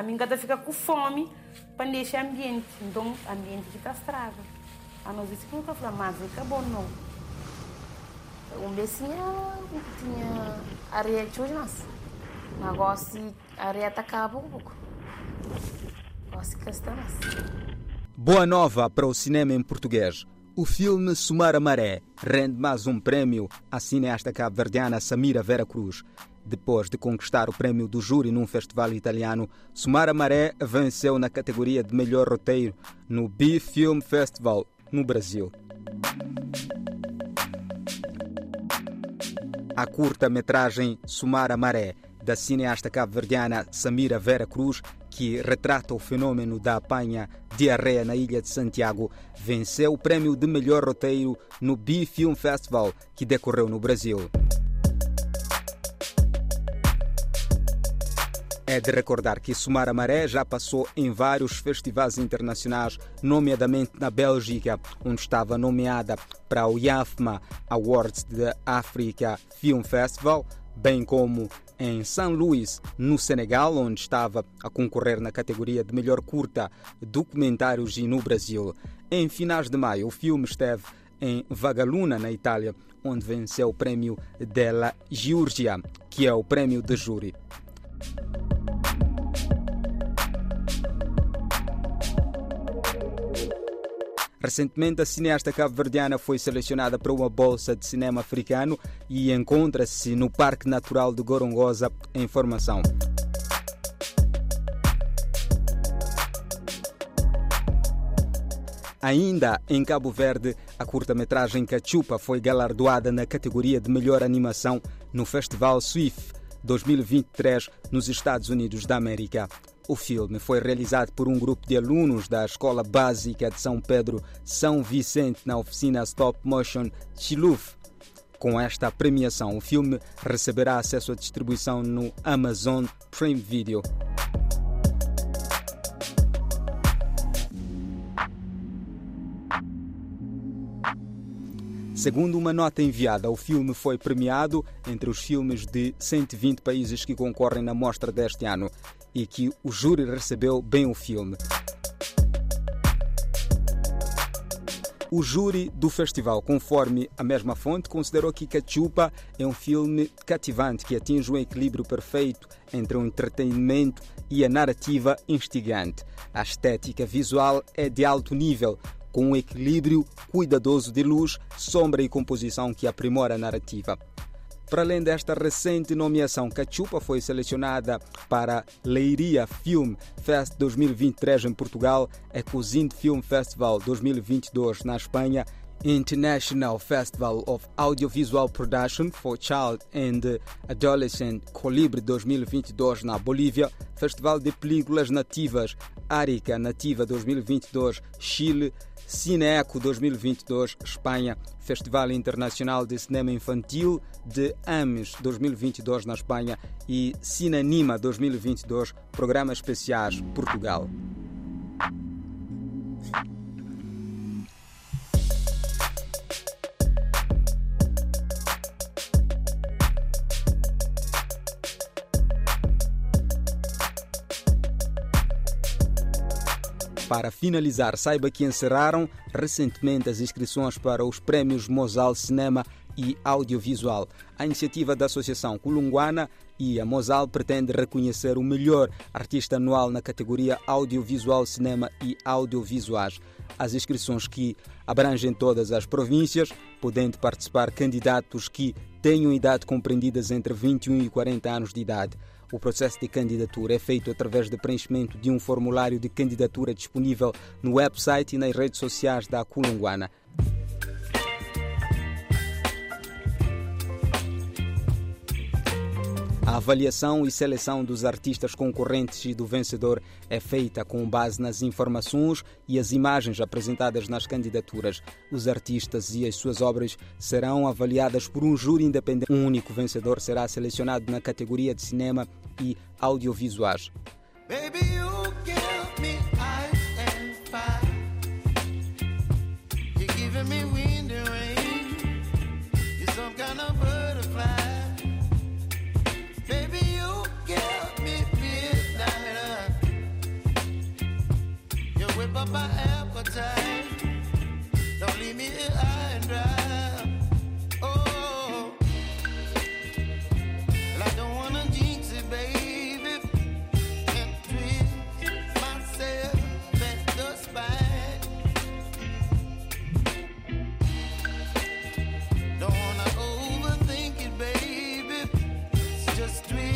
A mim gata fica com fome para deixar ambiente. Então, ambiente que está estraga. A nós disse que nunca falou, mas acabou não. Um becinho tinha areia de hoje, mas negócio areia acaba um pouco. Gosto que está Boa nova para o cinema em português. O filme Sumar a Maré rende mais um prémio à cineasta cabo-verdiana Samira Vera Cruz. Depois de conquistar o prémio do júri num festival italiano, Sumar a Maré venceu na categoria de melhor roteiro no B-Film Festival, no Brasil. A curta-metragem Sumar a Maré, da cineasta cabo-verdiana Samira Vera Cruz, que retrata o fenômeno da apanha diarreia na ilha de Santiago, venceu o prémio de melhor roteiro no B-Film Festival, que decorreu no Brasil. É de recordar que Sumar Maré já passou em vários festivais internacionais, nomeadamente na Bélgica, onde estava nomeada para o IAFMA Awards da Africa Film Festival, bem como em São Luís, no Senegal, onde estava a concorrer na categoria de melhor curta documentários e no Brasil. Em finais de maio, o filme esteve em Vagaluna, na Itália, onde venceu o prêmio della Giurgia, que é o prêmio de júri. Recentemente, a cineasta cabo-verdiana foi selecionada para uma bolsa de cinema africano e encontra-se no Parque Natural de Gorongosa, em formação. Ainda em Cabo Verde, a curta-metragem Cachupa foi galardoada na categoria de melhor animação no Festival SWIFT 2023 nos Estados Unidos da América. O filme foi realizado por um grupo de alunos da Escola Básica de São Pedro, São Vicente, na oficina Stop Motion Chiluf. Com esta premiação, o filme receberá acesso à distribuição no Amazon Prime Video. Segundo uma nota enviada, o filme foi premiado entre os filmes de 120 países que concorrem na mostra deste ano e que o júri recebeu bem o filme. O júri do festival, conforme a mesma fonte, considerou que Cachupa é um filme cativante que atinge um equilíbrio perfeito entre o entretenimento e a narrativa instigante. A estética visual é de alto nível, com um equilíbrio cuidadoso de luz, sombra e composição que aprimora a narrativa. Para além desta recente nomeação, Cachupa foi selecionada para Leiria Film Fest 2023 em Portugal, Ecosint Film Festival 2022 na Espanha, International Festival of Audiovisual Production for Child and Adolescent Colibre 2022 na Bolívia, Festival de Películas Nativas Arica Nativa 2022 Chile, Cineco 2022 Espanha, Festival Internacional de Cinema Infantil de Ames 2022 na Espanha. E Cinanima 2022 Programas Especiais Portugal. Para finalizar, saiba que encerraram recentemente as inscrições para os prémios Mosal Cinema e Audiovisual. A iniciativa da Associação Culunguana e a Mosal pretende reconhecer o melhor artista anual na categoria Audiovisual Cinema e Audiovisuais. As inscrições que abrangem todas as províncias, podendo participar candidatos que tenham idade compreendidas entre 21 e 40 anos de idade. O processo de candidatura é feito através do preenchimento de um formulário de candidatura disponível no website e nas redes sociais da Culunguana. A avaliação e seleção dos artistas concorrentes e do vencedor é feita com base nas informações e as imagens apresentadas nas candidaturas. Os artistas e as suas obras serão avaliadas por um júri independente. Um único vencedor será selecionado na categoria de cinema e audiovisuais. Baby, whip up my appetite. Don't leave me here high and dry. Oh, well, I don't wanna jinx it, baby. And twist myself at the spine. Don't wanna overthink it, baby. It's just twist.